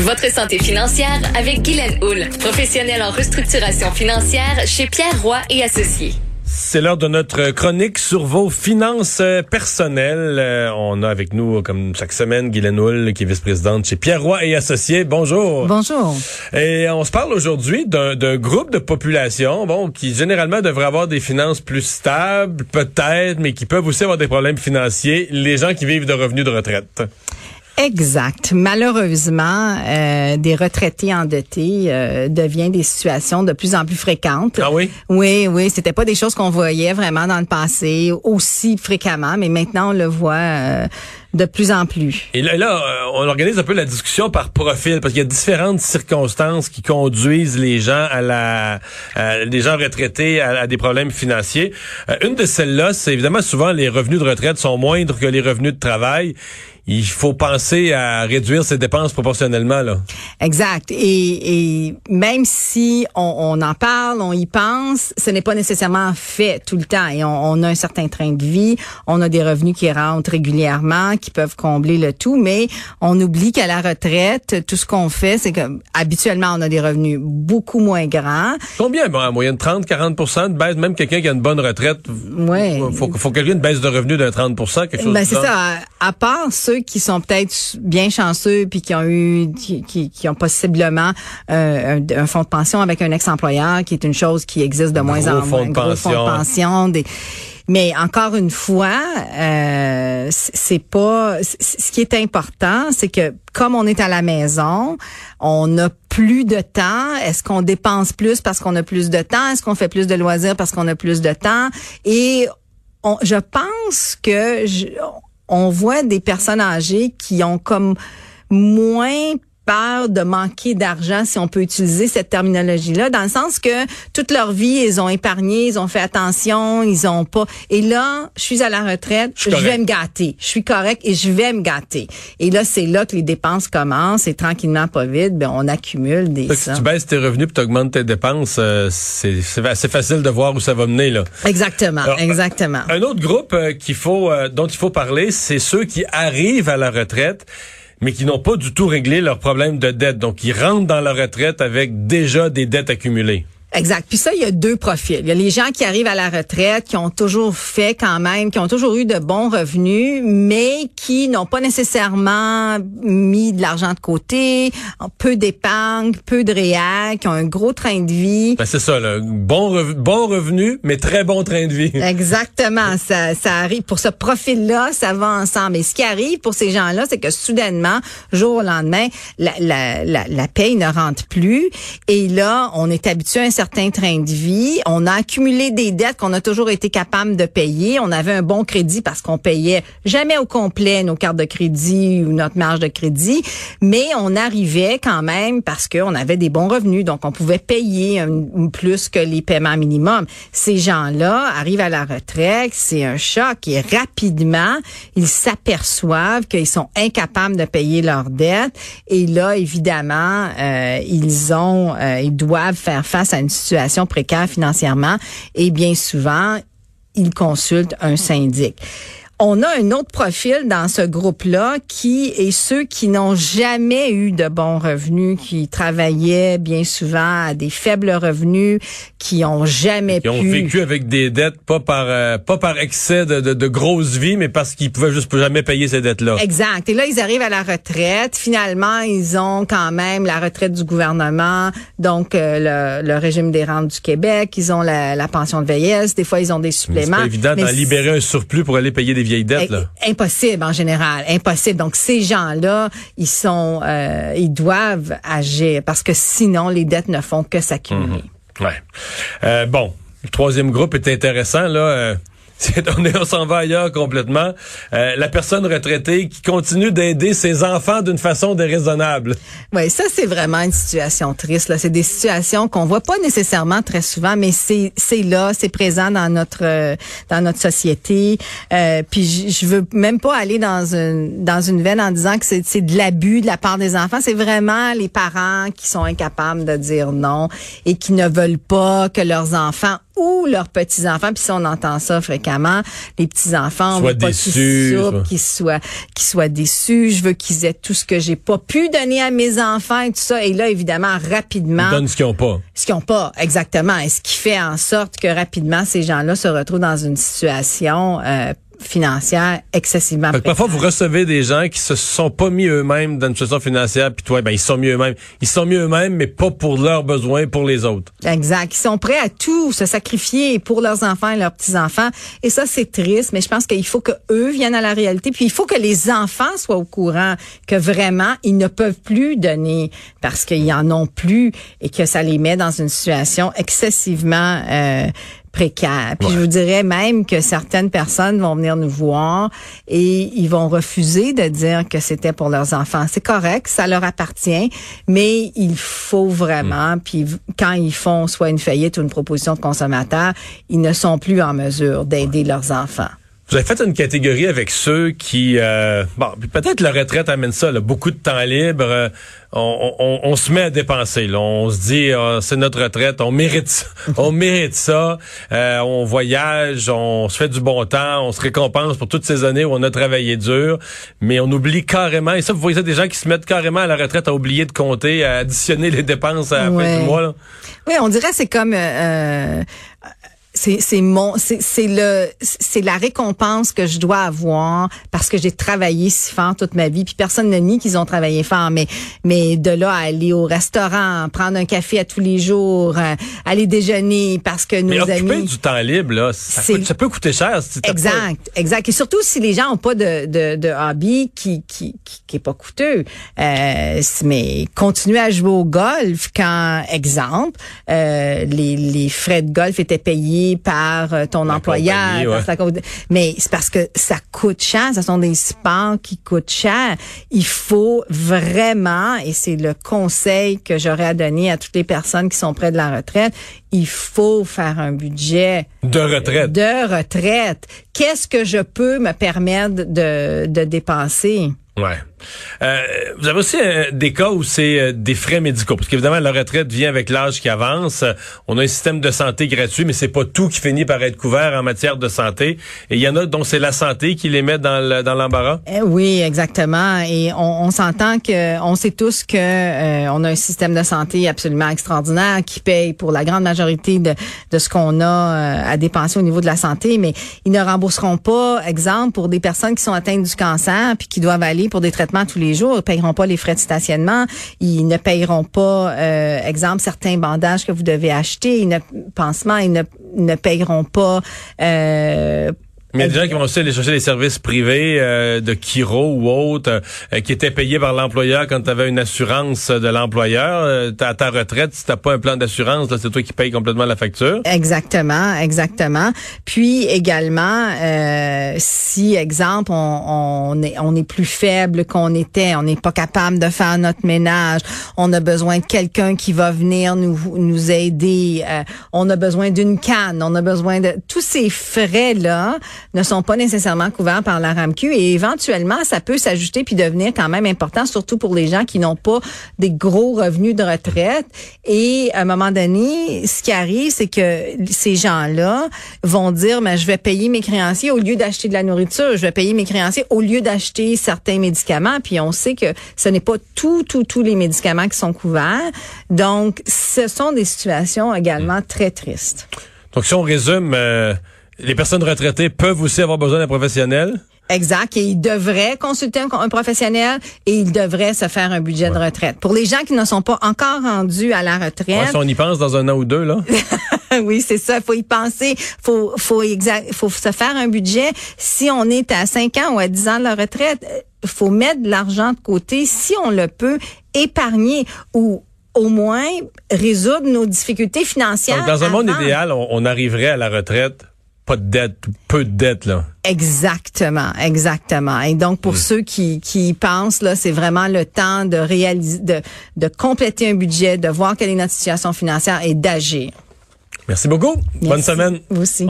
Votre santé financière avec Guylaine Houle, professionnelle en restructuration financière chez Pierre Roy et Associés. C'est l'heure de notre chronique sur vos finances euh, personnelles. Euh, on a avec nous, comme chaque semaine, Guylaine Houle, qui est vice-présidente chez Pierre Roy et Associés. Bonjour. Bonjour. Et on se parle aujourd'hui d'un groupe de population, bon, qui généralement devrait avoir des finances plus stables, peut-être, mais qui peuvent aussi avoir des problèmes financiers, les gens qui vivent de revenus de retraite. Exact. Malheureusement, euh, des retraités endettés euh, deviennent des situations de plus en plus fréquentes. Ah oui? Oui, oui. C'était pas des choses qu'on voyait vraiment dans le passé aussi fréquemment, mais maintenant on le voit. Euh, de plus en plus. Et là, là, euh, on organise un peu la discussion par profil parce qu'il y a différentes circonstances qui conduisent les gens à la, les gens retraités à, des problèmes financiers. Euh, une de celles-là, c'est évidemment souvent les revenus de retraite sont moindres que les revenus de travail il faut penser à réduire ses dépenses proportionnellement. Là. Exact. Et, et même si on, on, en parle, on y pense, ce n'est pas nécessairement fait tout le temps. Et on, on, a un certain train de vie, on a des revenus qui rentrent régulièrement, qui peuvent combler le tout, mais on oublie qu'à la retraite, tout ce qu'on fait, c'est que habituellement, on a des revenus beaucoup moins grands. Combien? Bon, en moyenne 30, 40 de baisse, même quelqu'un qui a une bonne retraite. Ouais. Faut, faut qu'il y ait une baisse de revenus de 30 quelque chose ben, c'est ça. À, à part ceux qui sont peut-être bien chanceux puis qui ont eu qui, qui, ont possiblement euh, un, fonds de pension avec un ex-employeur qui est une chose qui existe de moins en moins un gros fonds de pension des mais encore une fois, euh, c'est pas. Ce qui est important, c'est que comme on est à la maison, on a plus de temps. Est-ce qu'on dépense plus parce qu'on a plus de temps? Est-ce qu'on fait plus de loisirs parce qu'on a plus de temps? Et je pense que on voit des personnes âgées qui ont comme moins peur de manquer d'argent, si on peut utiliser cette terminologie-là, dans le sens que toute leur vie, ils ont épargné, ils ont fait attention, ils ont pas. Et là, je suis à la retraite, je, vais me gâter. Je suis correct et je vais me gâter. Et là, c'est là que les dépenses commencent et tranquillement, pas vite, ben, on accumule des Si tu baisses tes revenus puis tu augmentes tes dépenses, euh, c'est assez facile de voir où ça va mener, là. Exactement, exactement. Un autre groupe euh, qu'il faut, euh, dont il faut parler, c'est ceux qui arrivent à la retraite mais qui n'ont pas du tout réglé leurs problèmes de dette. Donc, ils rentrent dans la retraite avec déjà des dettes accumulées. Exact. Puis ça, il y a deux profils. Il y a les gens qui arrivent à la retraite, qui ont toujours fait quand même, qui ont toujours eu de bons revenus, mais qui n'ont pas nécessairement mis de l'argent de côté, peu d'épargne, peu de réel, qui ont un gros train de vie. Ben c'est ça, là. Bon, bon revenu, mais très bon train de vie. Exactement. ça, ça arrive. Pour ce profil-là, ça va ensemble. Et ce qui arrive pour ces gens-là, c'est que soudainement, jour au lendemain, la, la, la, la paye ne rentre plus. Et là, on est habitué à un certain train de vie. On a accumulé des dettes qu'on a toujours été capable de payer. On avait un bon crédit parce qu'on payait jamais au complet nos cartes de crédit ou notre marge de crédit, mais on arrivait quand même parce qu'on avait des bons revenus, donc on pouvait payer plus que les paiements minimums. Ces gens-là arrivent à la retraite, c'est un choc et rapidement, ils s'aperçoivent qu'ils sont incapables de payer leurs dettes et là, évidemment, euh, ils ont, euh, ils doivent faire face à une situation précaire financièrement et bien souvent, ils consultent un syndic on a un autre profil dans ce groupe-là qui est ceux qui n'ont jamais eu de bons revenus, qui travaillaient bien souvent à des faibles revenus, qui ont jamais qui ont vécu avec des dettes, pas par euh, pas par excès de, de, de grosse vie, mais parce qu'ils pouvaient juste jamais payer ces dettes-là. Exact. Et là, ils arrivent à la retraite. Finalement, ils ont quand même la retraite du gouvernement, donc euh, le, le, régime des rentes du Québec. Ils ont la, la pension de vieillesse. Des fois, ils ont des suppléments. C'est évident d'en libérer un surplus pour aller payer des Impossible en général, impossible. Donc ces gens-là, ils sont, euh, ils doivent agir parce que sinon les dettes ne font que s'accumuler. Mhm. Ouais. Euh, bon, le troisième groupe est intéressant là. Euh, on, s'en va ailleurs complètement. Euh, la personne retraitée qui continue d'aider ses enfants d'une façon déraisonnable. Oui, ça c'est vraiment une situation triste. Là, c'est des situations qu'on voit pas nécessairement très souvent, mais c'est c'est là, c'est présent dans notre euh, dans notre société. Euh, puis je veux même pas aller dans une dans une veine en disant que c'est c'est de l'abus de la part des enfants. C'est vraiment les parents qui sont incapables de dire non et qui ne veulent pas que leurs enfants ou leurs petits-enfants, puis si on entend ça fréquemment, les petits-enfants, on Soient veut pas qu'ils soupent, qu'ils soient, qu'ils soient déçus, je veux qu'ils aient tout ce que j'ai pas pu donner à mes enfants et tout ça. Et là, évidemment, rapidement, Ils donnent ce qu'ils n'ont pas. ce qu'ils n'ont pas exactement, et ce qui fait en sorte que rapidement, ces gens-là se retrouvent dans une situation euh, financière excessivement Fait que parfois, vous recevez des gens qui se sont pas mis eux-mêmes dans une situation financière, puis toi, ben, ils sont mis eux-mêmes. Ils sont mis eux-mêmes, mais pas pour leurs besoins, pour les autres. Exact. Ils sont prêts à tout se sacrifier pour leurs enfants et leurs petits-enfants. Et ça, c'est triste, mais je pense qu'il faut que eux viennent à la réalité. Puis il faut que les enfants soient au courant que vraiment, ils ne peuvent plus donner parce qu'ils en ont plus et que ça les met dans une situation excessivement euh, précaire. Puis je vous dirais même que certaines personnes vont venir nous voir et ils vont refuser de dire que c'était pour leurs enfants. C'est correct, ça leur appartient, mais il faut vraiment, puis v- quand ils font soit une faillite ou une proposition de consommateur, ils ne sont plus en mesure d'aider leurs enfants. Vous avez fait une catégorie avec ceux qui, euh, bon, peut-être la retraite amène ça, là, beaucoup de temps libre. euh, on, on- on se met à dépenser. Là, on se dit, ah, c'est notre retraite, on mérite, ça, on mérite ça. euh, on voyage, on se fait du bon temps, on se récompense pour toutes ces années où on a travaillé dur, mais on oublie carrément. Et ça, vous voyez ça, des gens qui se mettent carrément à la retraite à oublier de compter, à additionner les dépenses à la fin du mois. Là. Oui, on dirait que c'est comme euh, euh, c'est c'est mon c'est c'est le c'est la récompense que je dois avoir parce que j'ai travaillé si fort toute ma vie puis personne ne nie qu'ils ont travaillé fort mais mais de là à aller au restaurant prendre un café à tous les jours euh, aller déjeuner parce que Mais nos occuper amis du temps libre, là, ça, coûte- ça peut coûter cher. Si t'as pas- Exact, exact. Et surtout si les gens ont pas de, de, de hobby qui, qui, qui, qui est pas coûteux. Euh, mais continuer à jouer au golf quand, exemple, euh, les, les frais de golf étaient payés par euh, ton La employeur. ouais. sa mais c'est parce que ça coûte cher. Ce sont des sports qui coûtent cher. Il faut vraiment, et c'est le conseil que j'aurais à donner à toutes les personnes qui sont près de la retraite, il faut faire un budget De retraite. de retraite. Qu'est-ce que je peux me permettre de, de dépenser? Ouais. Euh, vous avez aussi euh, des cas où c'est euh, des frais médicaux, parce qu'évidemment la retraite vient avec l'âge qui avance. On a un système de santé gratuit, mais c'est pas tout qui finit par être couvert en matière de santé. Et il y en a dont c'est la santé qui les met dans le- dans l'embarras? Eh oui, exactement. Et on, on s'entend que, on sait tous que on a un système de santé absolument extraordinaire qui paye pour la grande majorité de, de ce qu'on a à dépenser au niveau de la santé, mais ils ne rembourseront pas, exemple, pour des personnes qui sont atteintes du cancer puis qui doivent aller pour des traitements tous les jours, ils paieront pas les frais de stationnement, ils ne payeront pas, euh, exemple, certains bandages que vous devez acheter, ils ne, pansements, ils ne, payeront pas. Euh, Mais il y a des gens qui vont aussi aller chercher des services privés euh, de Kiro ou autres euh, qui étaient payés par l'employeur quand tu avais une assurance de l'employeur. Euh, à ta retraite, si t'as pas un plan d'assurance, c'est toi qui payes complètement la facture. Exactement, exactement. Puis également, euh, si exemple on, on est on est plus faible qu'on était, on n'est pas capable de faire notre ménage, on a besoin de quelqu'un qui va venir nous nous aider, euh, on a besoin d'une canne, on a besoin de tous ces frais là ne sont pas nécessairement couverts par la RAMQ et éventuellement ça peut s'ajuster puis devenir quand même important, surtout pour les gens qui n'ont pas des gros revenus de retraite. Et à un moment donné, ce qui arrive, c'est que ces gens-là vont dire, mais je vais payer mes créanciers au lieu d'acheter de la nourriture, je vais payer mes créanciers au lieu d'acheter certains médicaments. Puis on sait que ce n'est pas tout, tout, tous les médicaments qui sont couverts. Donc, ce sont des situations également très tristes. Donc si on résume, euh, les personnes retraitées peuvent aussi avoir besoin d'un professionnel? Exact. Et ils devraient consulter un, un professionnel et ils devraient se faire un budget de retraite. Pour les gens qui ne sont pas encore rendus à la Ouais, retraite, si on y pense dans un an ou deux, là. oui, c'est ça. Faut y penser. Faut, faut exact, faut se faire un budget. Si on est à 5 ans ou à 10 ans de la retraite, euh, faut mettre de l'argent de côté. Si on le peut, épargner ou au moins résoudre nos difficultés financières. Donc, dans un monde idéal, on, on arriverait à la retraite, pas de dette, ou peu de dette, là. Exactement, exactement. Et donc pour ceux qui qui y pensent là, c'est vraiment le temps de réaliser, de de compléter un budget, de voir quelle est notre situation financière et d'agir. Merci beaucoup. Bonne semaine. Vous aussi.